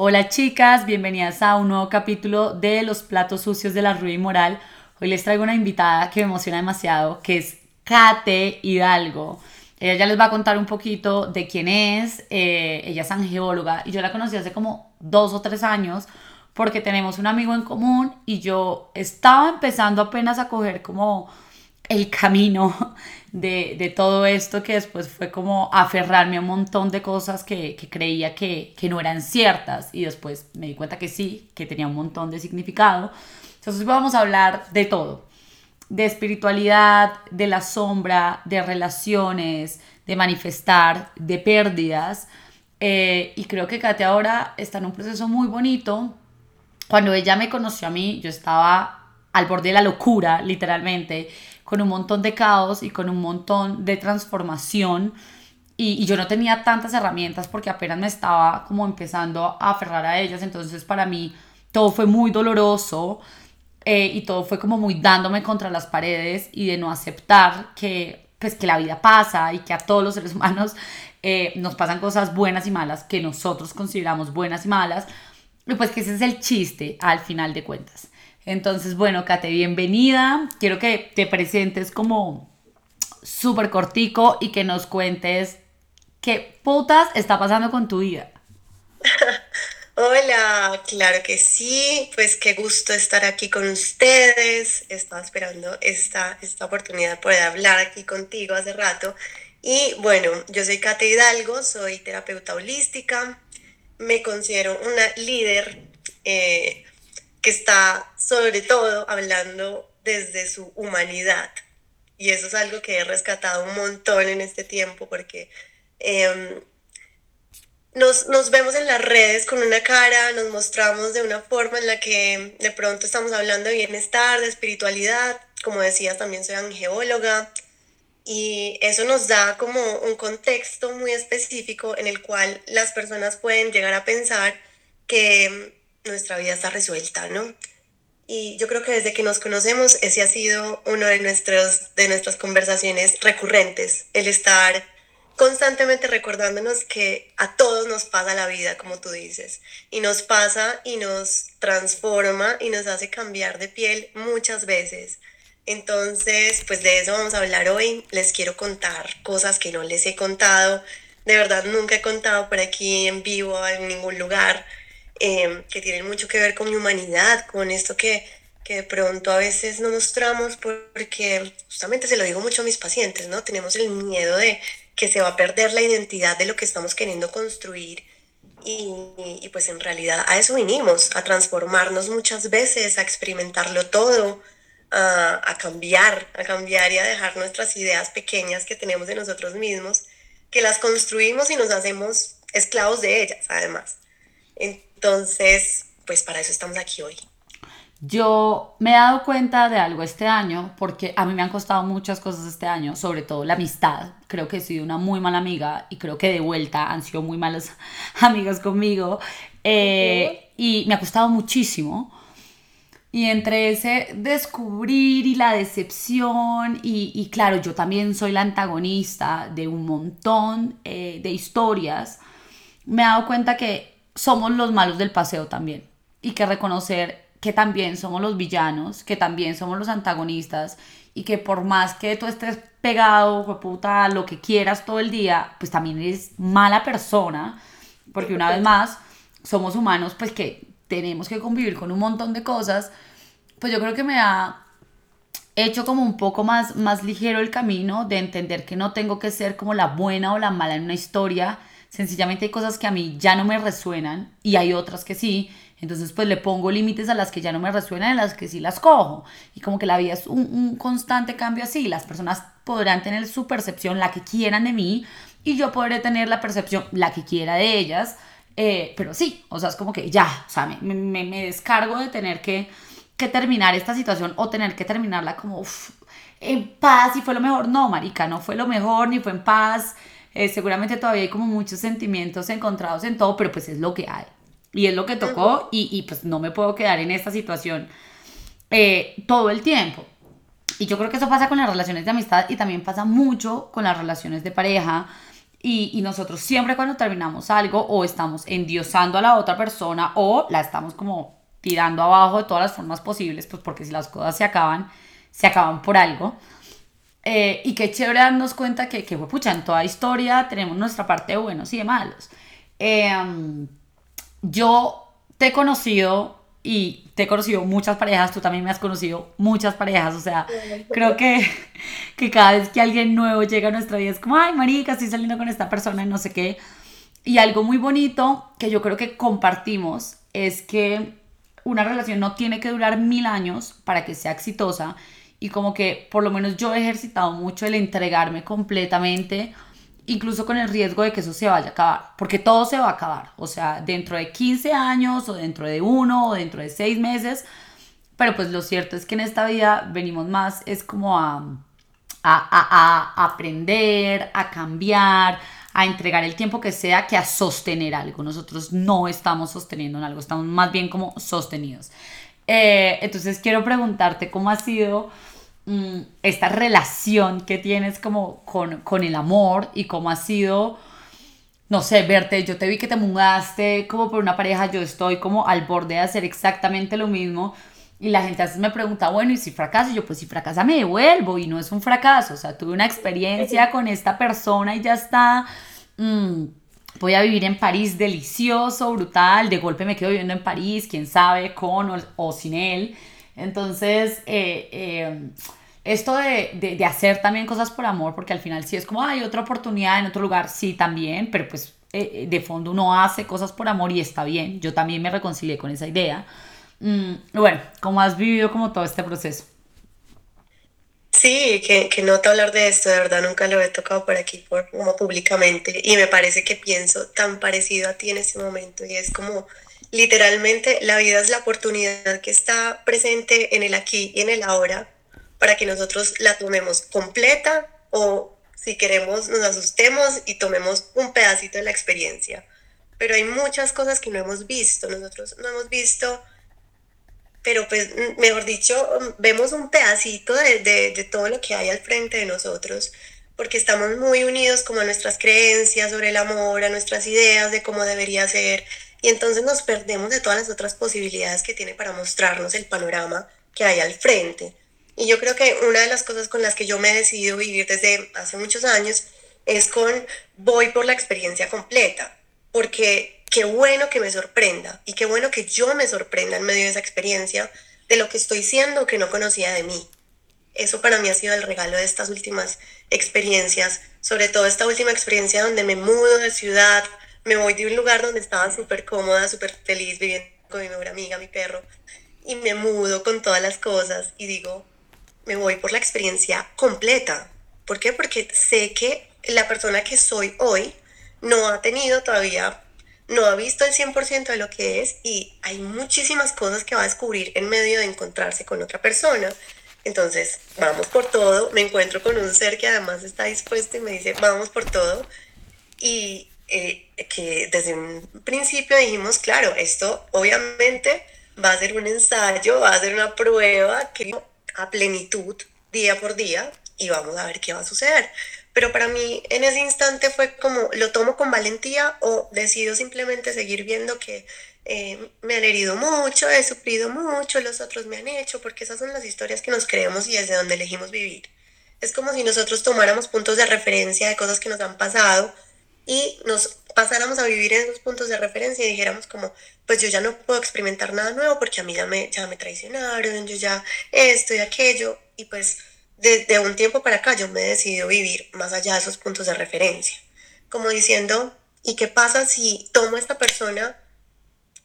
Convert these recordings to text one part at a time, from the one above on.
Hola chicas, bienvenidas a un nuevo capítulo de Los platos sucios de la Ruby Moral. Hoy les traigo una invitada que me emociona demasiado, que es Kate Hidalgo. Ella ya les va a contar un poquito de quién es. Eh, ella es angeóloga y yo la conocí hace como dos o tres años porque tenemos un amigo en común y yo estaba empezando apenas a coger como el camino de, todo esto que después fue como aferrarme a un montón de cosas que, creía que, que, no eran ciertas y después me di cuenta que sí, que tenía un montón de significado. Entonces vamos a hablar de todo, de espiritualidad, de la sombra, de relaciones, de manifestar, de pérdidas. Eh, y creo que Kate ahora está en un proceso muy bonito. Cuando ella me conoció a mí, yo estaba al borde de la locura, literalmente con un montón de caos y con un montón de transformación. Y, yo no tenía tantas herramientas porque apenas me estaba como empezando a aferrar a ellas. Entonces para mí todo fue muy doloroso eh, y todo fue como muy dándome contra las paredes y de no aceptar que pues que la vida pasa y que a todos los seres humanos eh, nos pasan cosas buenas y malas que nosotros consideramos buenas y malas. Y pues que ese es el chiste al final de cuentas. Entonces, bueno, Kate, bienvenida. Quiero que te presentes como súper cortico y que nos cuentes qué putas está pasando con tu vida. Hola, claro que sí, pues qué gusto estar aquí con ustedes. Estaba esperando esta, esta oportunidad de poder hablar aquí contigo hace rato. Y bueno, yo soy Kate Hidalgo, soy terapeuta holística, me considero una líder eh, que está sobre todo hablando desde su humanidad. Y eso es algo que he rescatado un montón en este tiempo porque em, nos, nos, vemos en las redes con una cara, nos mostramos de una forma en la que de pronto estamos hablando de bienestar, de espiritualidad. Como decías, también soy angeóloga. Y eso nos da como un contexto muy específico en el cual las personas pueden llegar a pensar que nuestra vida está resuelta, ¿no? Y yo creo que desde que nos conocemos, ese ha sido uno de, nuestros, de nuestras conversaciones recurrentes, el estar constantemente recordándonos que a todos nos pasa la vida, como tú dices, y nos pasa y nos transforma y nos hace cambiar de piel muchas veces. Entonces, pues de eso vamos a hablar hoy. Les quiero contar cosas que no les he contado. De verdad, nunca he contado por aquí en vivo en ningún lugar. Em, que tienen mucho que ver con mi humanidad, con esto que, que de pronto a veces no mostramos porque justamente se lo digo mucho a mis pacientes, ¿no? Tenemos el miedo de que se va a perder la identidad de lo que estamos queriendo construir y, y, pues en realidad a eso vinimos, a transformarnos muchas veces, a experimentarlo todo, a, a, cambiar, a cambiar y a dejar nuestras ideas pequeñas que tenemos de nosotros mismos, que las construimos y nos hacemos esclavos de ellas además. Entonces, pues para eso estamos aquí hoy. Yo me he dado cuenta de algo este año, porque a mí me han costado muchas cosas este año, sobre todo la amistad. Creo que he sido una muy mala amiga y creo que de vuelta han sido muy malas amigas conmigo. Eh, y me ha costado muchísimo. Y entre ese descubrir y la decepción, y, claro, yo también soy la antagonista de un montón eh, de historias, me he dado cuenta que somos los malos del paseo también. Y que reconocer que también somos los villanos, que también somos los antagonistas y que por más que tú estés pegado, puta, lo que quieras todo el día, pues también eres mala persona, porque una vez más somos humanos, pues que tenemos que convivir con un montón de cosas, pues yo creo que me ha hecho como un poco más, más ligero el camino de entender que no tengo que ser como la buena o la mala en una historia, Sencillamente hay cosas que a mí ya no me resuenan y hay otras que sí. Entonces pues le pongo límites a las que ya no me resuenan y a las que sí las cojo. Y como que la vida es un, constante cambio así. Las personas podrán tener su percepción, la que quieran de mí, y yo podré tener la percepción, la que quiera de ellas. Eh, pero sí, o sea, es como que ya, o sea, me, me, me descargo de tener que, que, terminar esta situación o tener que terminarla como en paz y fue lo mejor. No, marica, no fue lo mejor, ni fue en paz. Eh, seguramente todavía hay como muchos sentimientos encontrados en todo, pero pues es lo que hay. Y es lo que tocó y, y pues no me puedo quedar en esta situación eh, todo el tiempo. Y yo creo que eso pasa con las relaciones de amistad y también pasa mucho con las relaciones de pareja. Y, y, nosotros siempre cuando terminamos algo o estamos endiosando a la otra persona o la estamos como tirando abajo de todas las formas posibles, pues porque si las cosas se acaban, se acaban por algo. Eh, y qué chévere darnos cuenta que, que, pucha, en toda historia tenemos nuestra parte de buenos y de malos. Em, yo te he conocido y te he conocido muchas parejas, tú también me has conocido muchas parejas, o sea, creo que, que cada vez que alguien nuevo llega a nuestra vida es como, ay, marica, estoy saliendo con esta persona y no sé qué. Y algo muy bonito que yo creo que compartimos es que una relación no tiene que durar mil años para que sea exitosa y como que por lo menos yo he ejercitado mucho el entregarme completamente incluso con el riesgo de que eso se vaya a acabar, porque todo se va a acabar, o sea, dentro de 15 años o dentro de uno o dentro de seis meses, pero pues lo cierto es que en esta vida venimos más, es como a, a, a, aprender, a cambiar, a entregar el tiempo que sea que a sostener algo. Nosotros no estamos sosteniendo en algo, estamos más bien como sostenidos. Eh, entonces quiero preguntarte cómo ha sido Mm, esta relación que tienes como con, con el amor y cómo ha sido, no sé, verte, yo te vi que te mudaste como por una pareja, yo estoy como al borde de hacer exactamente lo mismo. Y la gente a veces me pregunta, bueno, ¿y si fracasa? Y yo, pues si fracasa me devuelvo y no es un fracaso. O sea, tuve una experiencia con esta persona y ya está. Mm, voy a vivir en París delicioso, brutal. De golpe me quedo viviendo en París, quién sabe, con o, sin él. Entonces, eh, eh, esto de, de, hacer también cosas por amor, porque al final sí es como, hay otra oportunidad en otro lugar, sí también, pero pues eh, eh, de fondo uno hace cosas por amor y está bien. Yo también me reconcilié con esa idea. Mm, bueno, ¿cómo has vivido como todo este proceso? Sí, que, que no te hablar de esto, de verdad nunca lo he tocado por aquí por, como públicamente y me parece que pienso tan parecido a ti en este momento y es como literalmente la vida es la oportunidad que está presente en el aquí y en el ahora para que nosotros la tomemos completa o si queremos nos asustemos y tomemos un pedacito de la experiencia. Pero hay muchas cosas que no hemos visto, nosotros no hemos visto, pero pues mejor dicho, vemos un pedacito de, todo lo que hay al frente de nosotros, porque estamos muy unidos como a nuestras creencias sobre el amor, a nuestras ideas de cómo debería ser, y entonces nos perdemos de todas las otras posibilidades que tiene para mostrarnos el panorama que hay al frente. Y yo creo que una de las cosas con las que yo me he decidido vivir desde hace muchos años es con voy por la experiencia completa, porque qué bueno que me sorprenda y qué bueno que yo me sorprenda en medio de esa experiencia de lo que estoy siendo que no conocía de mí. Eso para mí ha sido el regalo de estas últimas experiencias, sobre todo esta última experiencia donde me mudo de ciudad, me voy de un lugar donde estaba súper cómoda, súper feliz viviendo con mi mejor amiga, mi perro, y me mudo con todas las cosas y digo, me voy por la experiencia completa. ¿Por qué? Porque sé que la persona que soy hoy no ha tenido todavía, no ha visto el 100% de lo que es y hay muchísimas cosas que va a descubrir en medio de encontrarse con otra persona. Entonces, vamos por todo. Me encuentro con un ser que además está dispuesto y me dice, vamos por todo. Y eh, que desde un principio dijimos, claro, esto obviamente va a ser un ensayo, va a ser una prueba que a plenitud día por día y vamos a ver qué va a suceder. Pero para mí en ese instante fue como, lo tomo con valentía o decido simplemente seguir viendo que eh, me han herido mucho, he sufrido mucho, los otros me han hecho, porque esas son las historias que nos creemos y desde donde elegimos vivir. Es como si nosotros tomáramos puntos de referencia de cosas que nos han pasado y nos pasáramos a vivir en esos puntos de referencia y dijéramos como, pues yo ya no puedo experimentar nada nuevo porque a mí ya me, ya me traicionaron, yo ya esto y aquello, y pues desde un tiempo para acá yo me he decidido vivir más allá de esos puntos de referencia, como diciendo, ¿y qué pasa si tomo a esta persona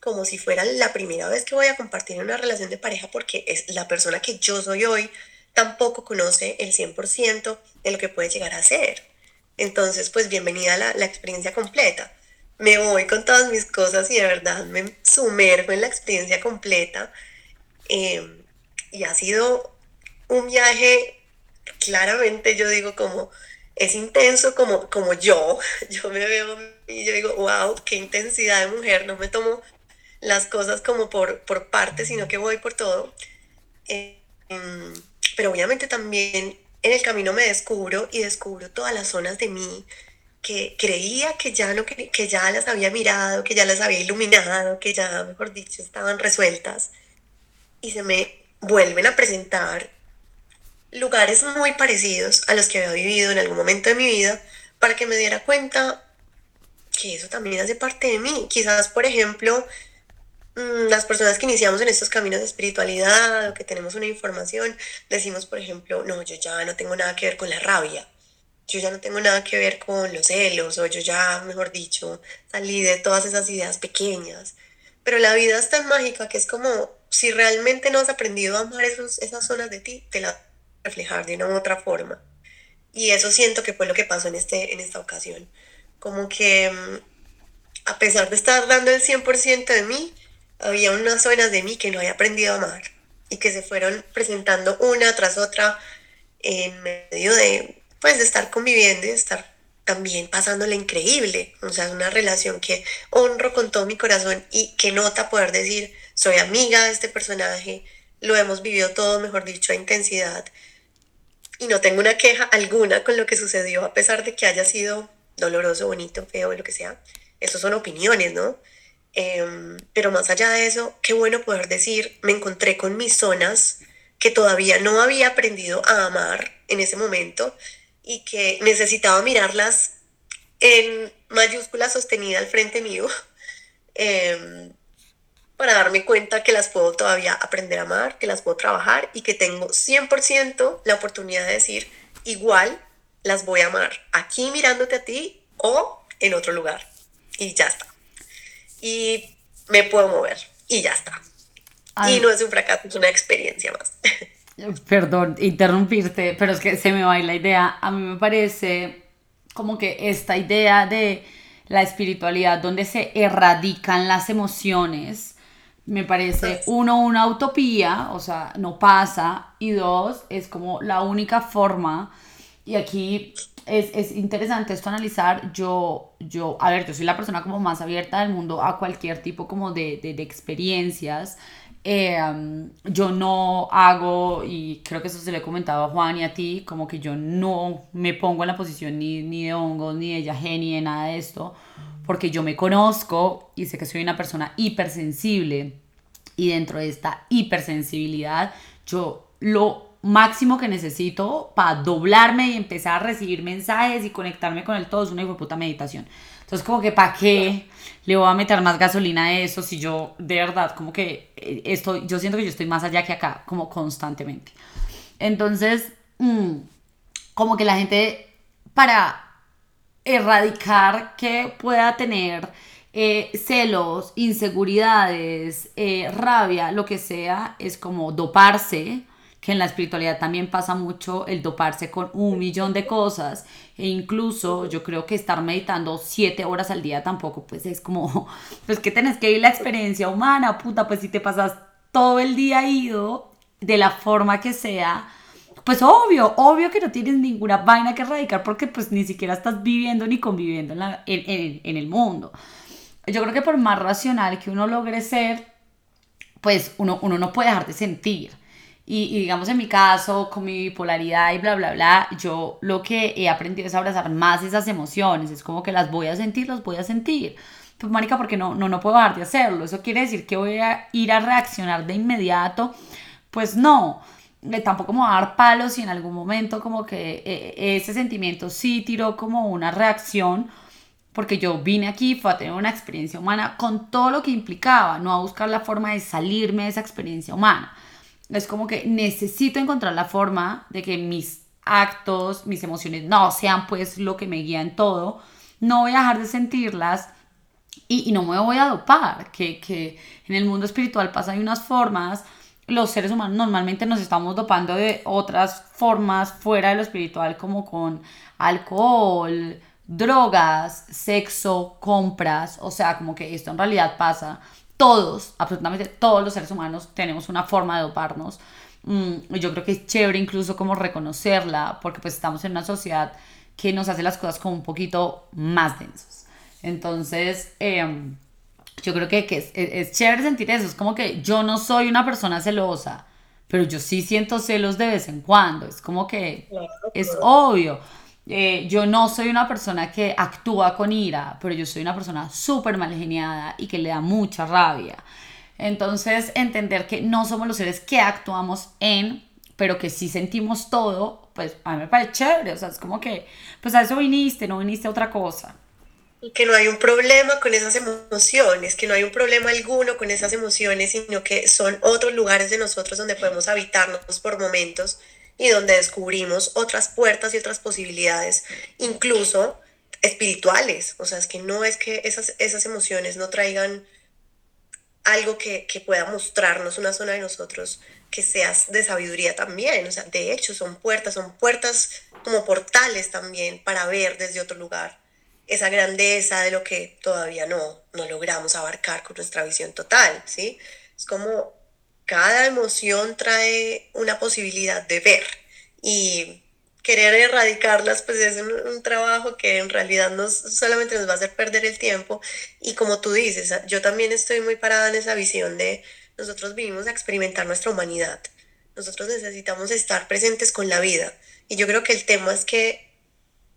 como si fuera la primera vez que voy a compartir una relación de pareja porque es la persona que yo soy hoy, tampoco conoce el 100% de lo que puede llegar a ser? Entonces, pues bienvenida a la, experiencia completa. Me voy con todas mis cosas y de verdad me sumerjo en la experiencia completa. Em, y ha sido un viaje, claramente yo digo como, es intenso como, como yo. Yo me veo y yo digo, wow, qué intensidad de mujer. No me tomo las cosas como por, por parte, sino que voy por todo. Em, pero obviamente también en el camino me descubro y descubro todas las zonas de mí que creía que ya, no, que ya las había mirado, que ya las había iluminado, que ya, mejor dicho, estaban resueltas. Y se me vuelven a presentar lugares muy parecidos a los que había vivido en algún momento de mi vida para que me diera cuenta que eso también hace parte de mí. Quizás, por ejemplo, las personas que iniciamos en estos caminos de espiritualidad o que tenemos una información, decimos, por ejemplo, no, yo ya no tengo nada que ver con la rabia, yo ya no tengo nada que ver con los celos, o yo ya, mejor dicho, salí de todas esas ideas pequeñas. Pero la vida es tan mágica que es como si realmente no has aprendido a amar esos, esas zonas de ti, te la reflejar de una u otra forma. Y eso siento que fue lo que pasó en, este, en esta ocasión. Como que mm, a pesar de estar dando el 100% de mí, había unas zonas de mí que no había aprendido a amar y que se fueron presentando una tras otra en medio de, pues, de estar conviviendo y de estar también pasándole increíble. O sea, es una relación que honro con todo mi corazón y que nota poder decir, soy amiga de este personaje, lo hemos vivido todo, mejor dicho, a intensidad y no tengo una queja alguna con lo que sucedió, a pesar de que haya sido doloroso, bonito, feo, lo que sea. Eso son opiniones, ¿no? Em, pero más allá de eso, qué bueno poder decir, me encontré con mis zonas que todavía no había aprendido a amar en ese momento y que necesitaba mirarlas en mayúscula sostenida al frente mío. Eh, para darme cuenta que las puedo todavía aprender a amar, que las puedo trabajar y que tengo 100% la oportunidad de decir, igual las voy a amar aquí mirándote a ti o en otro lugar. Y ya está. Y me puedo mover y ya está. Y no es un fracaso, es una experiencia más. Perdón, interrumpirte, pero es que se me va la idea. A mí me parece como que esta idea de la espiritualidad donde se erradican las emociones me parece, uno, una utopía, o sea, no pasa, y dos, es como la única forma, y aquí es, es, interesante esto analizar, yo, yo, a ver, yo soy la persona como más abierta del mundo a cualquier tipo como de, de, de experiencias, eh, yo no hago, y creo que eso se lo he comentado a Juan y a ti, como que yo no me pongo en la posición ni, ni de hongos, ni de yaje, ni de nada de esto, porque yo me conozco y sé que soy una persona hipersensible. Y dentro de esta hipersensibilidad yo lo máximo que necesito para doblarme y empezar a recibir mensajes y conectarme con el todo es una puta meditación. Entonces como que para qué le voy a meter más gasolina a eso si yo de verdad como que eh, estoy, yo siento que yo estoy más allá que acá, como constantemente. Entonces, mm, como que la gente para erradicar que pueda tener eh, celos, inseguridades, eh, rabia, lo que sea, es como doparse, que en la espiritualidad también pasa mucho el doparse con un millón de cosas e incluso yo creo que estar meditando siete horas al día tampoco pues es como pues que tenés que vivir la experiencia humana puta pues si te pasas todo el día ido de la forma que sea pues obvio, obvio que no tienes ninguna vaina que erradicar porque pues ni siquiera estás viviendo ni conviviendo en, el mundo. Yo creo que por más racional que uno logre ser, pues uno, uno no puede dejar de sentir. Y, y, digamos en mi caso, con mi bipolaridad y bla, bla, bla, yo lo que he aprendido es abrazar más esas emociones. Es como que las voy a sentir, las voy a sentir. Pues, marica, porque no, no, no puedo dejar de hacerlo. Eso quiere decir que voy a ir a reaccionar de inmediato. Pues no tampoco me va a dar palos y en algún momento como que eh, ese sentimiento sí tiró como una reacción porque yo vine aquí, fue a tener una experiencia humana con todo lo que implicaba, no a buscar la forma de salirme de esa experiencia humana. Es como que necesito encontrar la forma de que mis actos, mis emociones no sean pues lo que me guía en todo, no voy a dejar de sentirlas y, y no me voy a dopar, que, que en el mundo espiritual pasa hay unas formas. Los seres humanos normalmente nos estamos dopando de otras formas fuera de lo espiritual, como con alcohol, drogas, sexo, compras, o sea, como que esto en realidad pasa. Todos, absolutamente todos los seres humanos tenemos una forma de doparnos. Mm, yo creo que es chévere incluso como reconocerla, porque pues estamos en una sociedad que nos hace las cosas como un poquito más densos. Entonces, eh, yo creo que, que es, es, chévere sentir eso. Es como que yo no soy una persona celosa, pero yo sí siento celos de vez en cuando. Es como que es obvio. Eh, yo no soy una persona que actúa con ira, pero yo soy una persona súper mal geniada y que le da mucha rabia. Entonces, entender que no somos los seres que actuamos en, pero que sí sentimos todo, pues a mí me parece chévere. O sea, es como que, pues a eso viniste, no viniste a otra cosa. Y que no hay un problema con esas emociones, que no hay un problema alguno con esas emociones, sino que son otros lugares de nosotros donde podemos habitarnos por momentos y donde descubrimos otras puertas y otras posibilidades, incluso espirituales. O sea, es que no es que esas, esas emociones no traigan algo que, que pueda mostrarnos una zona de nosotros que sea de sabiduría también. O sea, de hecho, son puertas, son puertas como portales también para ver desde otro lugar esa grandeza de lo que todavía no, no logramos abarcar con nuestra visión total, ¿sí? Es como cada emoción trae una posibilidad de ver y querer erradicarlas pues es un, trabajo que en realidad no solamente nos va a hacer perder el tiempo. Y como tú dices, yo también estoy muy parada en esa visión de nosotros vinimos a experimentar nuestra humanidad, nosotros necesitamos estar presentes con la vida. Y yo creo que el tema es que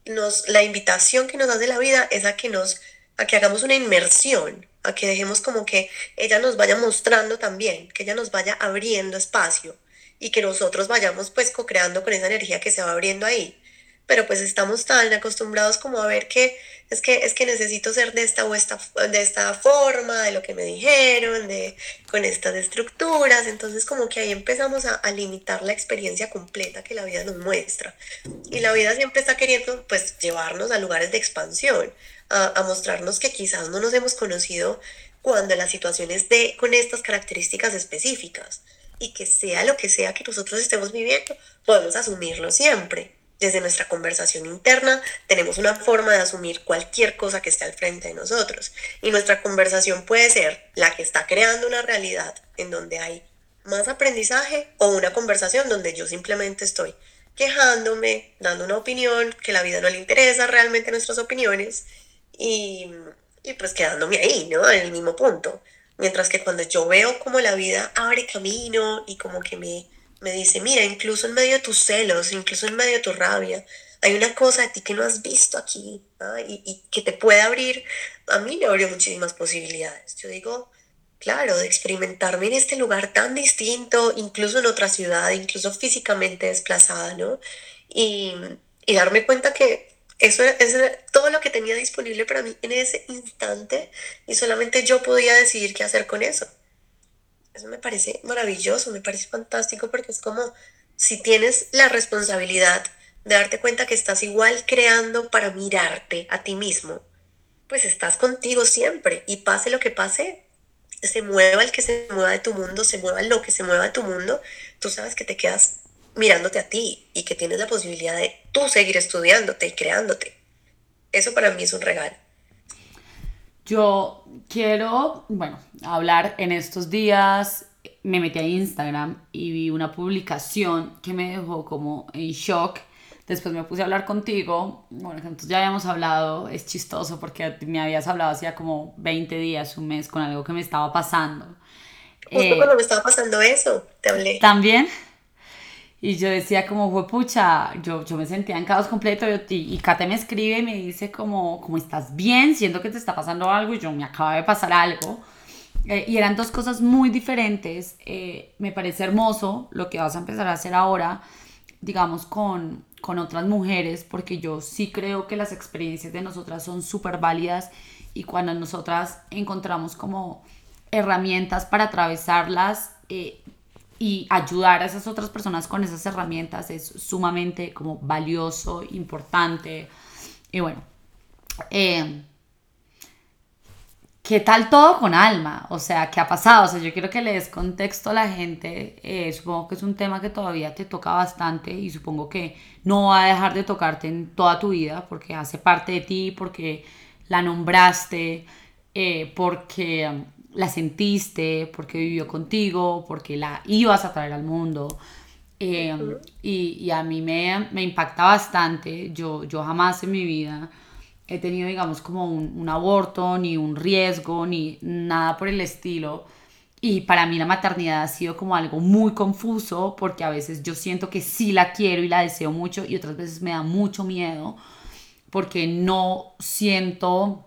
nos, la invitación que nos hace la vida es a que nos, a que hagamos una inmersión a que dejemos como que ella nos vaya mostrando también, que ella nos vaya abriendo espacio y que nosotros vayamos pues co-creando con esa energía que se va abriendo ahí. Pero pues estamos tan acostumbrados como a ver que es que, es que necesito ser de esta o esta, de esta forma, de lo que me dijeron, de, con estas estructuras. Entonces como que ahí empezamos a, a limitar la experiencia completa que la vida nos muestra. Y la vida siempre está queriendo pues llevarnos a lugares de expansión a, mostrarnos que quizás no nos hemos conocido cuando la situación es de, con estas características específicas y que sea lo que sea que nosotros estemos viviendo, podemos asumirlo siempre. Desde nuestra conversación interna tenemos una forma de asumir cualquier cosa que esté al frente de nosotros. Y nuestra conversación puede ser la que está creando una realidad en donde hay más aprendizaje o una conversación donde yo simplemente estoy quejándome, dando una opinión, que la vida no le interesa realmente nuestras opiniones y, y pues quedándome ahí, ¿no? En el mismo punto. Mientras que cuando yo veo como la vida abre camino y como que me, me dice, mira, incluso en medio de tus celos, incluso en medio de tu rabia, hay una cosa de ti que no has visto aquí y, y, que te puede abrir, a mí me abrió muchísimas posibilidades. Yo digo, claro, de experimentarme en este lugar tan distinto, incluso en otra ciudad, incluso físicamente desplazada, ¿no? Y, y darme cuenta que eso era, todo lo que tenía disponible para mí en ese instante y solamente yo podía decidir qué hacer con eso. Eso me parece maravilloso, me parece fantástico porque es como si tienes la responsabilidad de darte cuenta que estás igual creando para mirarte a ti mismo, pues estás contigo siempre y pase lo que pase, se mueva el que se mueva de tu mundo, se mueva lo que se mueva de tu mundo, tú sabes que te quedas mirándote a ti y que tienes la posibilidad de tú seguir estudiándote y creándote. Eso para mí es un regalo. Yo quiero, bueno, hablar en estos días, me metí a Instagram y vi una publicación que me dejó como en shock. Después me puse a hablar contigo, bueno, entonces ya habíamos hablado, es chistoso porque me habías hablado hacía como 20 días, un mes, con algo que me estaba pasando. Justo eh, cuando me estaba pasando eso, te hablé. ¿También? Y yo decía como, fue pucha, yo, yo me sentía en caos completo y, y Kate me escribe y me dice como, como estás bien, siento que te está pasando algo y yo me acaba de pasar algo. Eh, y eran dos cosas muy diferentes. Eh, me parece hermoso lo que vas a empezar a hacer ahora, digamos, con, con otras mujeres, porque yo sí creo que las experiencias de nosotras son súper válidas y cuando nosotras encontramos como herramientas para atravesarlas, eh, y ayudar a esas otras personas con esas herramientas es sumamente como valioso, importante. Y bueno, eh, ¿qué tal todo con alma? O sea, ¿qué ha pasado? O sea, yo quiero que le des contexto a la gente. Eh, supongo que es un tema que todavía te toca bastante y supongo que no va a dejar de tocarte en toda tu vida porque hace parte de ti, porque la nombraste, eh, porque la sentiste, porque vivió contigo, porque la ibas a traer al mundo. Em, y, a mí me, me, impacta bastante. Yo, yo jamás en mi vida he tenido, digamos, como un, un, aborto, ni un riesgo, ni nada por el estilo. y para mí la maternidad ha sido como algo muy confuso porque a veces yo siento que sí la quiero y la deseo mucho y otras veces me da mucho miedo porque no siento,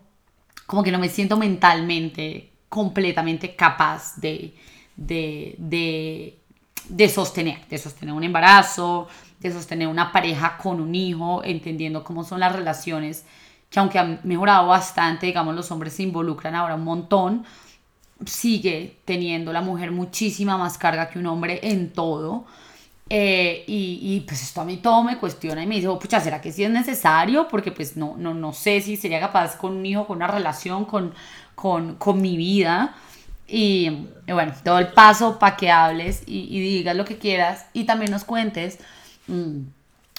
como que no me siento mentalmente completamente capaz de, de, de, de sostener, de sostener un embarazo, de sostener una pareja con un hijo, entendiendo cómo son las relaciones, que aunque han mejorado bastante, digamos, los hombres se involucran ahora un montón, sigue teniendo la mujer muchísima más carga que un hombre en todo. Eh, y, y, pues esto a mí todo me cuestiona y me dice, oh, pucha, ¿será que sí es necesario? Porque pues no, no, no sé si sería capaz con un hijo, con una relación, con, con, con mi vida. Y, bueno, todo el paso para que hables y, digas lo que quieras y también nos cuentes mmm,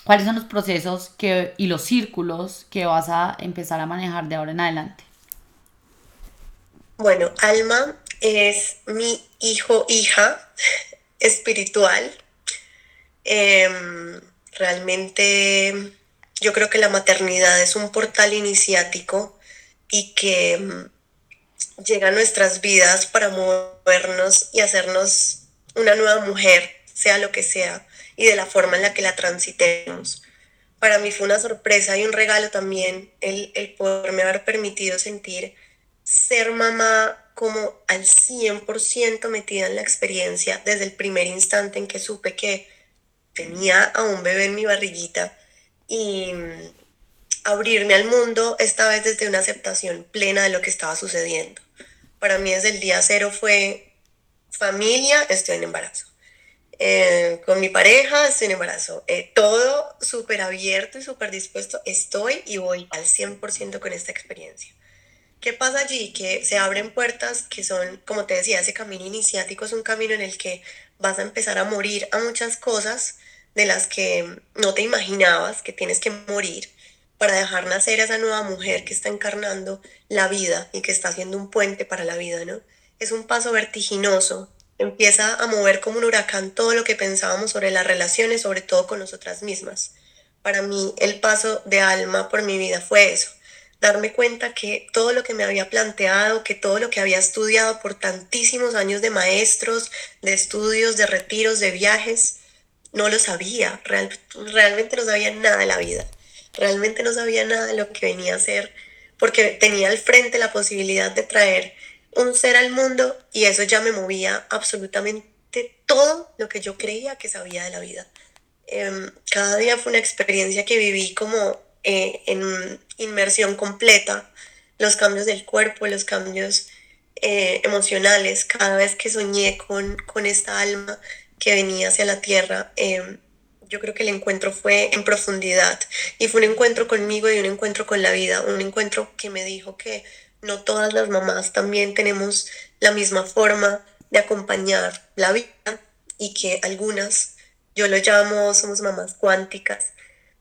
cuáles son los procesos que, y los círculos que vas a empezar a manejar de ahora en adelante. Bueno, Alma es mi hijo, hija espiritual. Eh, realmente yo creo que la maternidad es un portal iniciático y que em, llega a nuestras vidas para movernos y hacernos una nueva mujer, sea lo que sea, y de la forma en la que la transitemos. Para mí fue una sorpresa y un regalo también el, el poderme haber permitido sentir ser mamá como al 100% metida en la experiencia desde el primer instante en que supe que tenía a un bebé en mi barriguita y abrirme al mundo esta vez desde una aceptación plena de lo que estaba sucediendo. Para mí desde el día cero fue familia, estoy en embarazo. Eh, con mi pareja, estoy en embarazo. Eh, todo súper abierto y súper dispuesto. Estoy y voy al 100% con esta experiencia. ¿Qué pasa allí? Que se abren puertas que son, como te decía, ese camino iniciático es un camino en el que vas a empezar a morir a muchas cosas de las que no te imaginabas que tienes que morir para dejar nacer a esa nueva mujer que está encarnando la vida y que está haciendo un puente para la vida, ¿no? Es un paso vertiginoso, empieza a mover como un huracán todo lo que pensábamos sobre las relaciones, sobre todo con nosotras mismas. Para mí el paso de alma por mi vida fue eso, darme cuenta que todo lo que me había planteado, que todo lo que había estudiado por tantísimos años de maestros, de estudios, de retiros, de viajes, no lo sabía, realmente no sabía nada de la vida, realmente no sabía nada de lo que venía a ser, porque tenía al frente la posibilidad de traer un ser al mundo y eso ya me movía absolutamente todo lo que yo creía que sabía de la vida. Em, cada día fue una experiencia que viví como eh, en inmersión completa, los cambios del cuerpo, los cambios eh, emocionales, cada vez que soñé con, con esta alma que venía hacia la tierra, em, yo creo que el encuentro fue en profundidad y fue un encuentro conmigo y un encuentro con la vida, un encuentro que me dijo que no todas las mamás también tenemos la misma forma de acompañar la vida y que algunas, yo lo llamo, somos mamás cuánticas,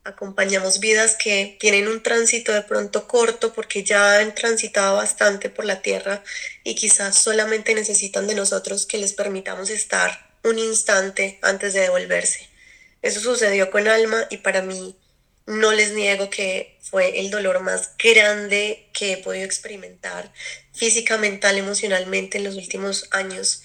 acompañamos vidas que tienen un tránsito de pronto corto porque ya han transitado bastante por la tierra y quizás solamente necesitan de nosotros que les permitamos estar un instante antes de devolverse. Eso sucedió con Alma y para mí no les niego que fue el dolor más grande que he podido experimentar física, mental, emocionalmente en los últimos años.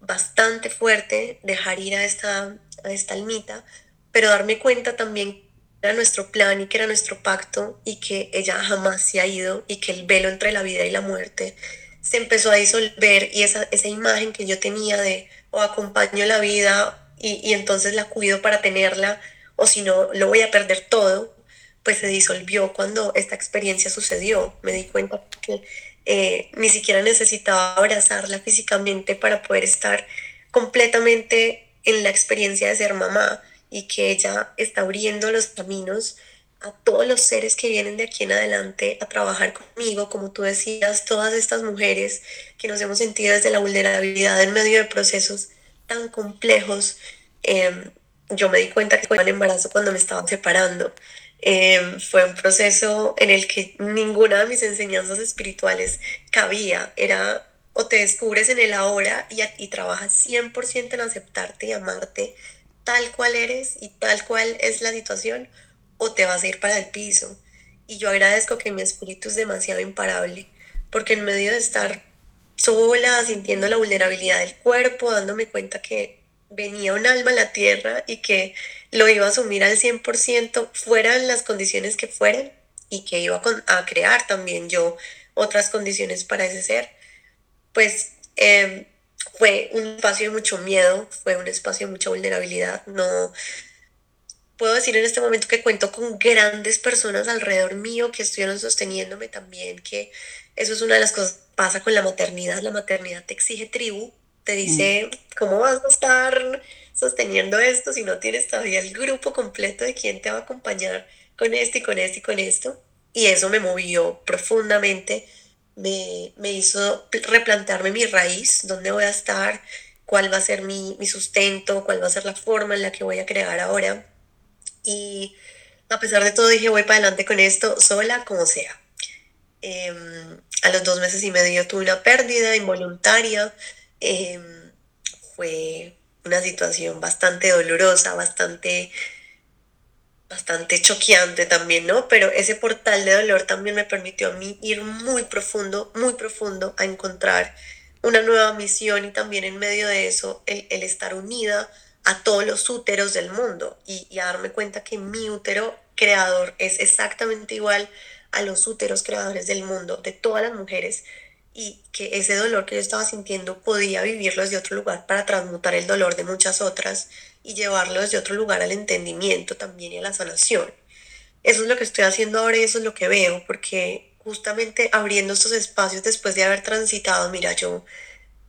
Bastante fuerte dejar ir a esta, a esta almita, pero darme cuenta también era nuestro plan y que era nuestro pacto y que ella jamás se ha ido y que el velo entre la vida y la muerte se empezó a disolver y esa, esa imagen que yo tenía de o acompaño la vida y, entonces la cuido para tenerla o si no lo voy a perder todo, pues se disolvió cuando esta experiencia sucedió. Me di cuenta que eh, ni siquiera necesitaba abrazarla físicamente para poder estar completamente en la experiencia de ser mamá y que ella está abriendo los caminos a todos los seres que vienen de aquí en adelante a trabajar conmigo, como tú decías, todas estas mujeres que nos hemos sentido desde la vulnerabilidad en medio de procesos tan complejos. Em, yo me di cuenta que fue un embarazo cuando me estaba separando. Em, fue un proceso en el que ninguna de mis enseñanzas espirituales cabía. Era o te descubres en el ahora y, y trabajas 100% en aceptarte y amarte tal cual eres y tal cual es la situación o te vas a ir para el piso. Y yo agradezco que mi espíritu es demasiado imparable, porque en medio de estar sola, sintiendo la vulnerabilidad del cuerpo, dándome cuenta que venía un alma a la tierra y que lo iba a asumir al 100%, fueran las condiciones que fueran, y que iba a, crear también yo otras condiciones para ese ser, pues em, fue un espacio de mucho miedo, fue un espacio de mucha vulnerabilidad. No puedo decir en este momento que cuento con grandes personas alrededor mío que estuvieron sosteniéndome también, que eso es una de las cosas pasa con la maternidad. La maternidad te exige tribu, te dice, mm. ¿cómo vas a estar sosteniendo esto si no tienes todavía el grupo completo de quién te va a acompañar con esto y con esto y con esto? Y eso me movió profundamente me, hizo replantearme mi raíz, dónde voy a estar, cuál va a ser mi, sustento, cuál va a ser la forma en la que voy a crear ahora. Y a pesar de todo dije, voy para adelante con esto, sola como sea. Em, a los dos meses y medio tuve una pérdida involuntaria. Em, fue una situación bastante dolorosa, bastante bastante choqueante también, ¿no? Pero ese portal de dolor también me permitió a mí ir muy profundo, muy profundo a encontrar una nueva misión y también en medio de eso el, estar unida a todos los úteros del mundo y, y, a darme cuenta que mi útero creador es exactamente igual a los úteros creadores del mundo, de todas las mujeres, y que ese dolor que yo estaba sintiendo podía vivirlo desde otro lugar para transmutar el dolor de muchas otras y llevarlo desde otro lugar al entendimiento también y a la sanación. Eso es lo que estoy haciendo ahora eso es lo que veo, porque justamente abriendo estos espacios después de haber transitado, mira, yo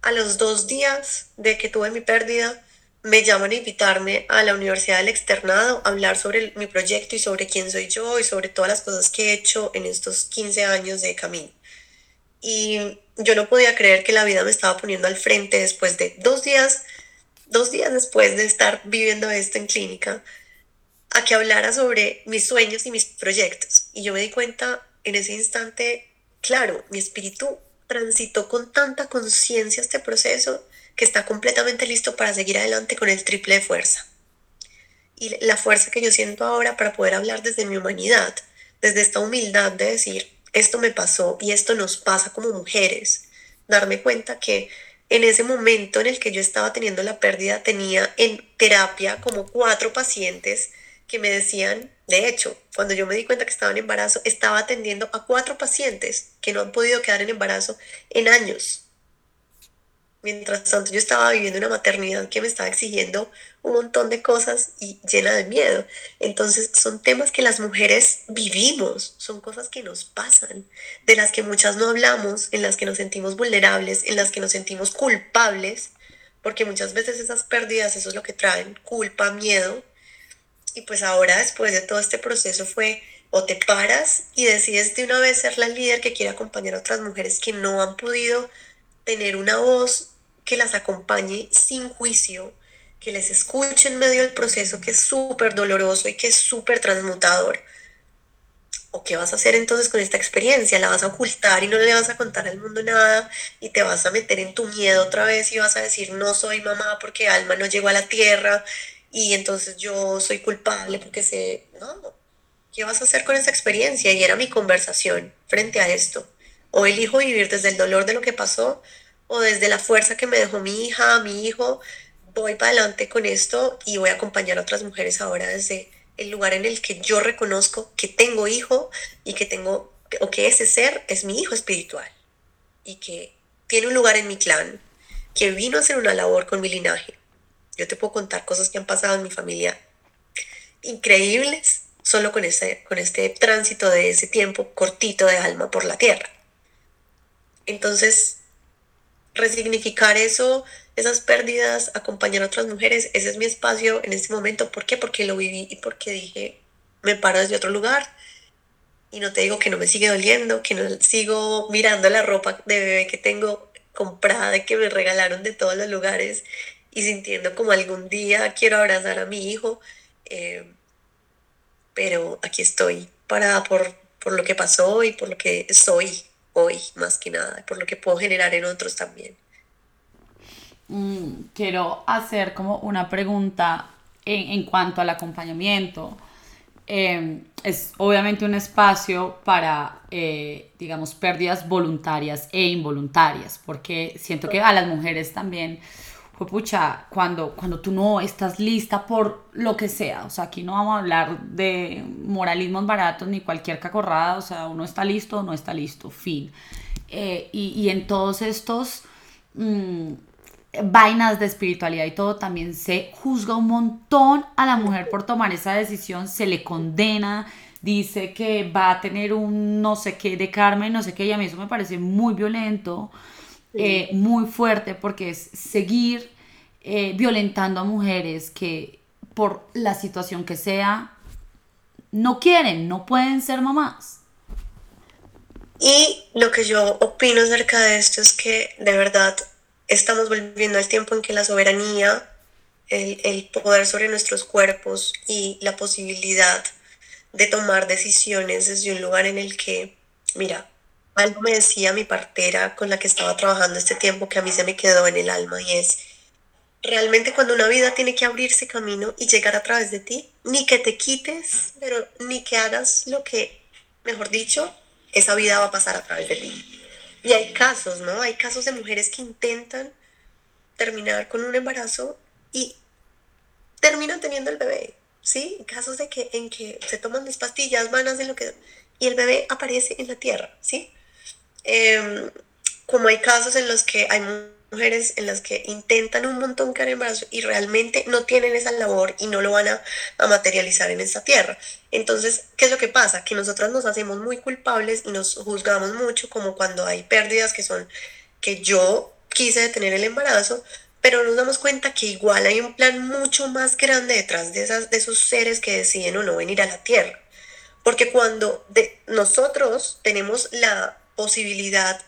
a los dos días de que tuve mi pérdida, me llaman a invitarme a la Universidad del Externado a hablar sobre mi proyecto y sobre quién soy yo y sobre todas las cosas que he hecho en estos 15 años de camino. Y yo no podía creer que la vida me estaba poniendo al frente después de dos días dos días después de estar viviendo esto en clínica, a que hablara sobre mis sueños y mis proyectos. Y yo me di cuenta en ese instante, claro, mi espíritu transitó con tanta conciencia este proceso que está completamente listo para seguir adelante con el triple de fuerza. Y la fuerza que yo siento ahora para poder hablar desde mi humanidad, desde esta humildad de decir, esto me pasó y esto nos pasa como mujeres, darme cuenta que en ese momento en el que yo estaba teniendo la pérdida, tenía en terapia como cuatro pacientes que me decían, de hecho, cuando yo me di cuenta que estaba en embarazo, estaba atendiendo a cuatro pacientes que no han podido quedar en embarazo en años. Mientras tanto, yo estaba viviendo una maternidad que me estaba exigiendo un montón de cosas y llena de miedo. Entonces, son temas que las mujeres vivimos, son cosas que nos pasan, de las que muchas no hablamos, en las que nos sentimos vulnerables, en las que nos sentimos culpables, porque muchas veces esas pérdidas, eso es lo que traen, culpa, miedo. Y pues ahora, después de todo este proceso, fue o te paras y decides de una vez ser la líder que quiere acompañar a otras mujeres que no han podido tener una voz que las acompañe sin juicio, que les escuche en medio del proceso que es súper doloroso y que es súper transmutador. ¿O qué vas a hacer entonces con esta experiencia? ¿La vas a ocultar y no le vas a contar al mundo nada y te vas a meter en tu miedo otra vez y vas a decir no soy mamá porque alma no llegó a la tierra y entonces yo soy culpable porque sé, no, ¿qué vas a hacer con esa experiencia? Y era mi conversación frente a esto. O elijo vivir desde el dolor de lo que pasó o desde la fuerza que me dejó mi hija, mi hijo, voy para adelante con esto y voy a acompañar a otras mujeres ahora desde el lugar en el que yo reconozco que tengo hijo y que tengo, o que ese ser es mi hijo espiritual y que tiene un lugar en mi clan, que vino a hacer una labor con mi linaje. Yo te puedo contar cosas que han pasado en mi familia increíbles solo con, ese, con este tránsito de ese tiempo cortito de alma por la tierra. Entonces, resignificar eso, esas pérdidas, acompañar a otras mujeres, ese es mi espacio en este momento. ¿Por qué? Porque lo viví y porque dije, me paro desde otro lugar. Y no te digo que no me sigue doliendo, que no sigo mirando la ropa de bebé que tengo comprada, que me regalaron de todos los lugares y sintiendo como algún día quiero abrazar a mi hijo. Eh, pero aquí estoy parada por, por lo que pasó y por lo que soy hoy más que nada, por lo que puedo generar en otros también. Mm, quiero hacer como una pregunta en, en, cuanto al acompañamiento. em, es obviamente un espacio para, eh, digamos, pérdidas voluntarias e involuntarias, porque siento que a las mujeres también, pucha, cuando, cuando tú no estás lista por lo que sea, o sea, aquí no vamos a hablar de moralismos baratos ni cualquier cacorrada, o sea, uno está listo o no está listo, fin. Eh, y, en todos estos... Mm, vainas de espiritualidad y todo, también se juzga un montón a la mujer por tomar esa decisión, se le condena, dice que va a tener un no sé qué de Carmen, no sé qué, y a mí eso me parece muy violento, eh, muy fuerte, porque es seguir eh, violentando a mujeres que por la situación que sea, no quieren, no pueden ser mamás. Y lo que yo opino acerca de esto es que de verdad estamos volviendo al tiempo en que la soberanía, el, poder sobre nuestros cuerpos y la posibilidad de tomar decisiones desde un lugar en el que, mira, algo me decía mi partera con la que estaba trabajando este tiempo que a mí se me quedó en el alma y es, realmente cuando una vida tiene que abrirse camino y llegar a través de ti, ni que te quites, pero ni que hagas lo que, mejor dicho, esa vida va a pasar a través de ti. Y hay casos, ¿no? Hay casos de mujeres que intentan terminar con un embarazo y terminan teniendo el bebé, ¿sí? Casos de que, en que se toman las pastillas, van lo que... y el bebé aparece en la tierra, ¿sí? Em, como hay casos en los que hay mujeres en las que intentan un montón quedar embarazo y realmente no tienen esa labor y no lo van a, materializar en esta tierra. Entonces, ¿qué es lo que pasa? Que nosotras nos hacemos muy culpables y nos juzgamos mucho como cuando hay pérdidas que son que yo quise detener el embarazo, pero nos damos cuenta que igual hay un plan mucho más grande detrás de, esas, de esos seres que deciden o no venir a la tierra. Porque cuando de, nosotros tenemos la posibilidad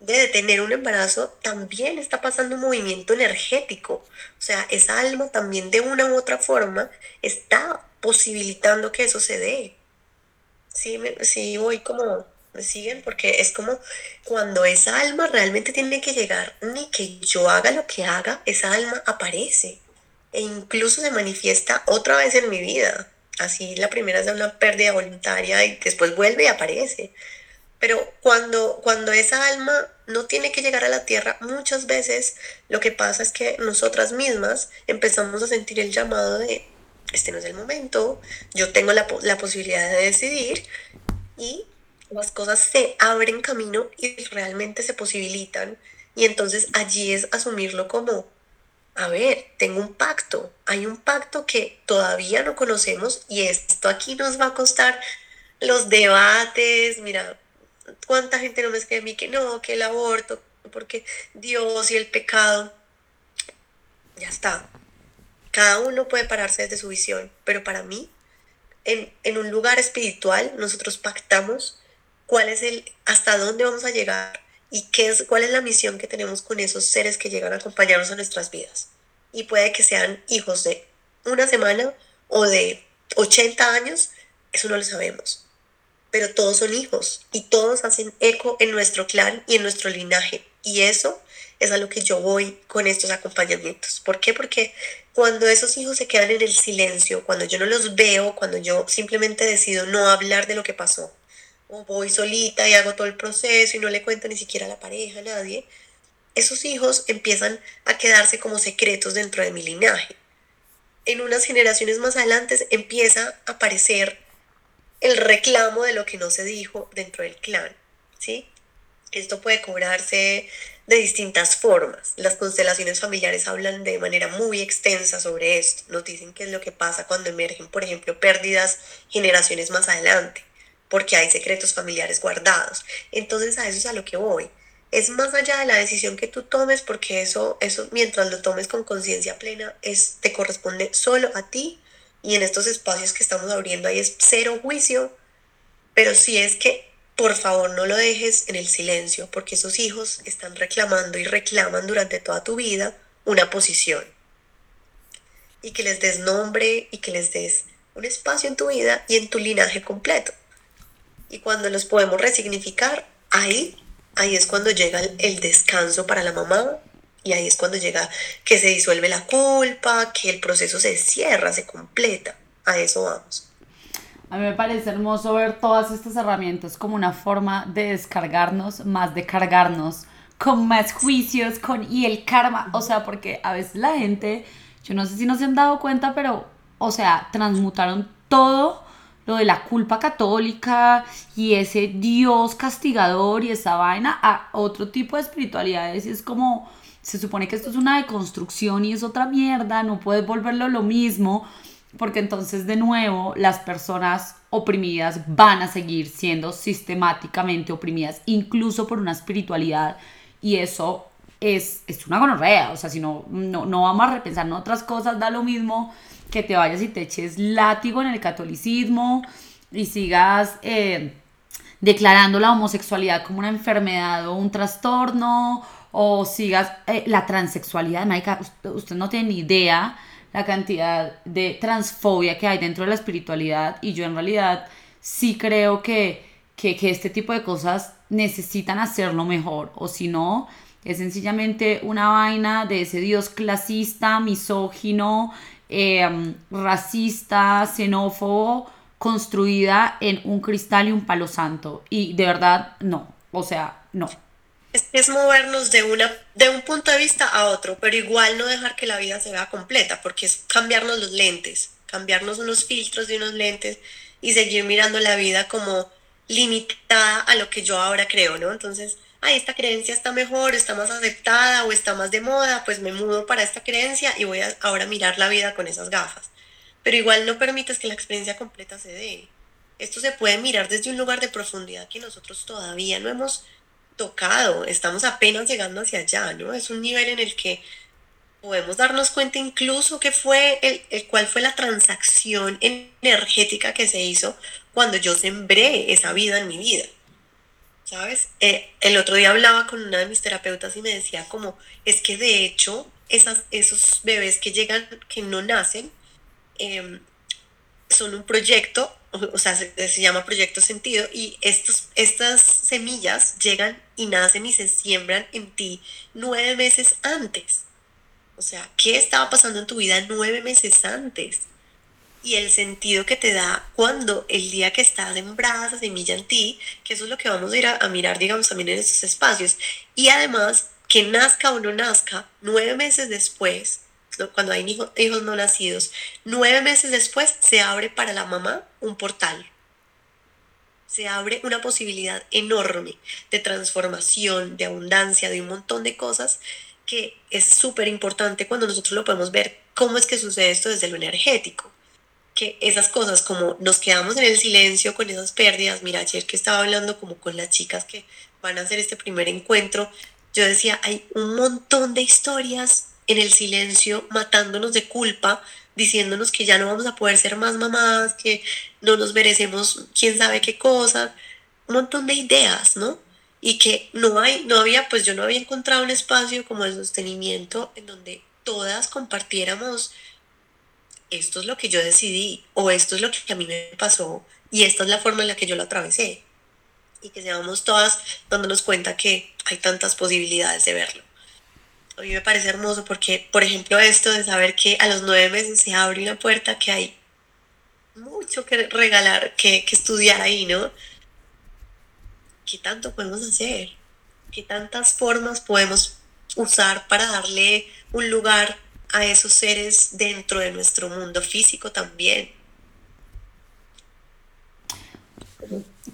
de detener un embarazo, también está pasando un movimiento energético. O sea, esa alma también de una u otra forma está posibilitando que eso se dé. Sí, sí voy como, me siguen, porque es como cuando esa alma realmente tiene que llegar, ni que yo haga lo que haga, esa alma aparece e incluso se manifiesta otra vez en mi vida. Así la primera es de una pérdida voluntaria y después vuelve y aparece. Pero cuando, cuando esa alma no tiene que llegar a la tierra, muchas veces lo que pasa es que nosotras mismas empezamos a sentir el llamado de, este no es el momento, yo tengo la, la posibilidad de decidir y las cosas se abren camino y realmente se posibilitan. Y entonces allí es asumirlo como, a ver, tengo un pacto, hay un pacto que todavía no conocemos y esto aquí nos va a costar los debates, mira, ¿Cuánta gente no me escribe a mí que no, que el aborto, porque Dios y el pecado? Ya está. Cada uno puede pararse desde su visión, pero para mí, en, en un lugar espiritual, nosotros pactamos cuál es el, hasta dónde vamos a llegar y qué es, cuál es la misión que tenemos con esos seres que llegan a acompañarnos en nuestras vidas. Y puede que sean hijos de una semana o de 80 años, eso no lo sabemos pero todos son hijos y todos hacen eco en nuestro clan y en nuestro linaje. Y eso es a lo que yo voy con estos acompañamientos. ¿Por qué? Porque cuando esos hijos se quedan en el silencio, cuando yo no los veo, cuando yo simplemente decido no hablar de lo que pasó, o voy solita y hago todo el proceso y no le cuento ni siquiera a la pareja, a nadie, esos hijos empiezan a quedarse como secretos dentro de mi linaje. En unas generaciones más adelante empieza a aparecer el reclamo de lo que no se dijo dentro del clan, ¿sí? Esto puede cobrarse de distintas formas. Las constelaciones familiares hablan de manera muy extensa sobre esto. Nos dicen qué es lo que pasa cuando emergen, por ejemplo, pérdidas generaciones más adelante, porque hay secretos familiares guardados. Entonces a eso es a lo que voy. Es más allá de la decisión que tú tomes, porque eso, eso mientras lo tomes con conciencia plena, es, te corresponde solo a ti y en estos espacios que estamos abriendo ahí es cero juicio, pero si es que por favor no lo dejes en el silencio, porque esos hijos están reclamando y reclaman durante toda tu vida una posición. Y que les des nombre y que les des un espacio en tu vida y en tu linaje completo. Y cuando los podemos resignificar, ahí, ahí es cuando llega el descanso para la mamá, y ahí es cuando llega que se disuelve la culpa, que el proceso se cierra, se completa. A eso vamos. A mí me parece hermoso ver todas estas herramientas como una forma de descargarnos, más de cargarnos, con más juicios, con y el karma, o sea, porque a veces la gente, yo no sé si no se han dado cuenta, pero, o sea, transmutaron todo lo de la culpa católica y ese Dios castigador y esa vaina a otro tipo de espiritualidades y es como se supone que esto es una deconstrucción y es otra mierda, no puedes volverlo lo mismo, porque entonces de nuevo las personas oprimidas van a seguir siendo sistemáticamente oprimidas, incluso por una espiritualidad, y eso es, es una gonorrea, o sea, si no, no, no vamos a repensar en otras cosas, da lo mismo que te vayas y te eches látigo en el catolicismo y sigas eh, declarando la homosexualidad como una enfermedad o un trastorno, o sigas eh, la transexualidad, Maika, usted, no tiene ni idea la cantidad de transfobia que hay dentro de la espiritualidad y yo en realidad sí creo que, que, este tipo de cosas necesitan hacerlo mejor o si no es sencillamente una vaina de ese dios clasista, misógino, em, racista, xenófobo, construida en un cristal y un palo santo. Y de verdad, no. O sea, no es, movernos de, una, de un punto de vista a otro, pero igual no dejar que la vida se vea completa, porque es cambiarnos los lentes, cambiarnos unos filtros de unos lentes y seguir mirando la vida como limitada a lo que yo ahora creo, ¿no? Entonces, ay, esta creencia está mejor, está más aceptada o está más de moda, pues me mudo para esta creencia y voy a ahora mirar la vida con esas gafas. Pero igual no permites que la experiencia completa se dé. Esto se puede mirar desde un lugar de profundidad que nosotros todavía no hemos tocado, estamos apenas llegando hacia allá, ¿no? Es un nivel en el que podemos darnos cuenta incluso que fue el, el cuál fue la transacción energética que se hizo cuando yo sembré esa vida en mi vida. ¿Sabes? Eh, el otro día hablaba con una de mis terapeutas y me decía como, es que de hecho esas, esos bebés que llegan, que no nacen, em, son un proyecto o sea, se, llama Proyecto Sentido, y estos, estas semillas llegan y nacen y se siembran en ti nueve meses antes. O sea, ¿qué estaba pasando en tu vida nueve meses antes? Y el sentido que te da cuando el día que está sembrada esa semilla en ti, que eso es lo que vamos a ir a, a mirar, digamos, también en estos espacios. Y además, que nazca o no nazca, nueve meses después, cuando hay hijos no nacidos, nueve meses después se abre para la mamá un portal. Se abre una posibilidad enorme de transformación, de abundancia, de un montón de cosas que es súper importante cuando nosotros lo podemos ver cómo es que sucede esto desde lo energético. Que esas cosas como nos quedamos en el silencio con esas pérdidas, mira, ayer que estaba hablando como con las chicas que van a hacer este primer encuentro, yo decía, hay un montón de historias en el silencio, matándonos de culpa, diciéndonos que ya no vamos a poder ser más mamás, que no nos merecemos quién sabe qué cosa, un montón de ideas, ¿no? Y que no hay, no había, pues yo no había encontrado un espacio como de sostenimiento en donde todas compartiéramos esto es lo que yo decidí o esto es lo que a mí me pasó y esta es la forma en la que yo lo atravesé y que seamos todas dándonos cuenta que hay tantas posibilidades de verlo a mí me parece hermoso porque, por ejemplo, esto de saber que a los nueve meses se abre una puerta que hay mucho que regalar, que, estudiar ahí, ¿no? ¿Qué tanto podemos hacer? ¿Qué tantas formas podemos usar para darle un lugar a esos seres dentro de nuestro mundo físico también?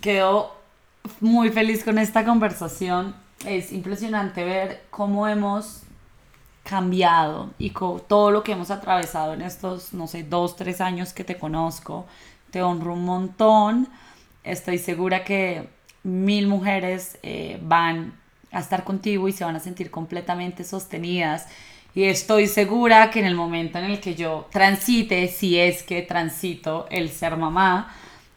Quedo muy feliz con esta conversación. Es impresionante ver cómo hemos cambiado y con todo lo que hemos atravesado en estos, no sé, dos, tres años que te conozco, te honro un montón. Estoy segura que mil mujeres eh, van a estar contigo y se van a sentir completamente sostenidas. Y estoy segura que en el momento en el que yo transite, si es que transito el ser mamá,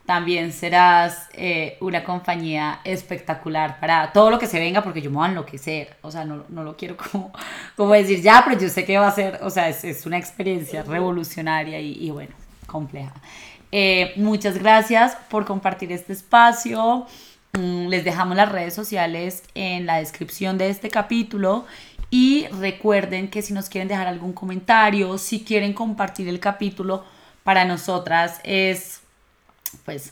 también serás eh, una compañía espectacular para todo lo que se venga, porque yo me voy a enloquecer, o sea, no, no lo quiero como, como decir ya, pero yo sé que va a ser, o sea, es, es una experiencia revolucionaria y, y bueno, compleja. Eh, muchas gracias por compartir este espacio. Mm, les dejamos las redes sociales en la descripción de este capítulo. Y recuerden que si nos quieren dejar algún comentario, si quieren compartir el capítulo, para nosotras es pues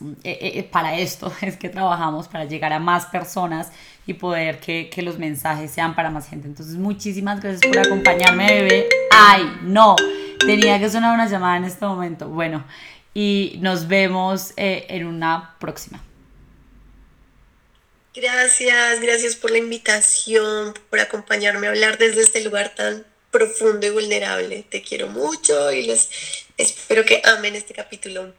para esto es que trabajamos, para llegar a más personas y poder que, que, los mensajes sean para más gente. Entonces, muchísimas gracias por acompañarme, bebé. Ay, no, tenía que sonar una llamada en este momento. Bueno, y nos vemos en una próxima. Gracias, gracias por la invitación, por acompañarme a hablar desde este lugar tan profundo y vulnerable. Te quiero mucho y les espero que amen este capítulo.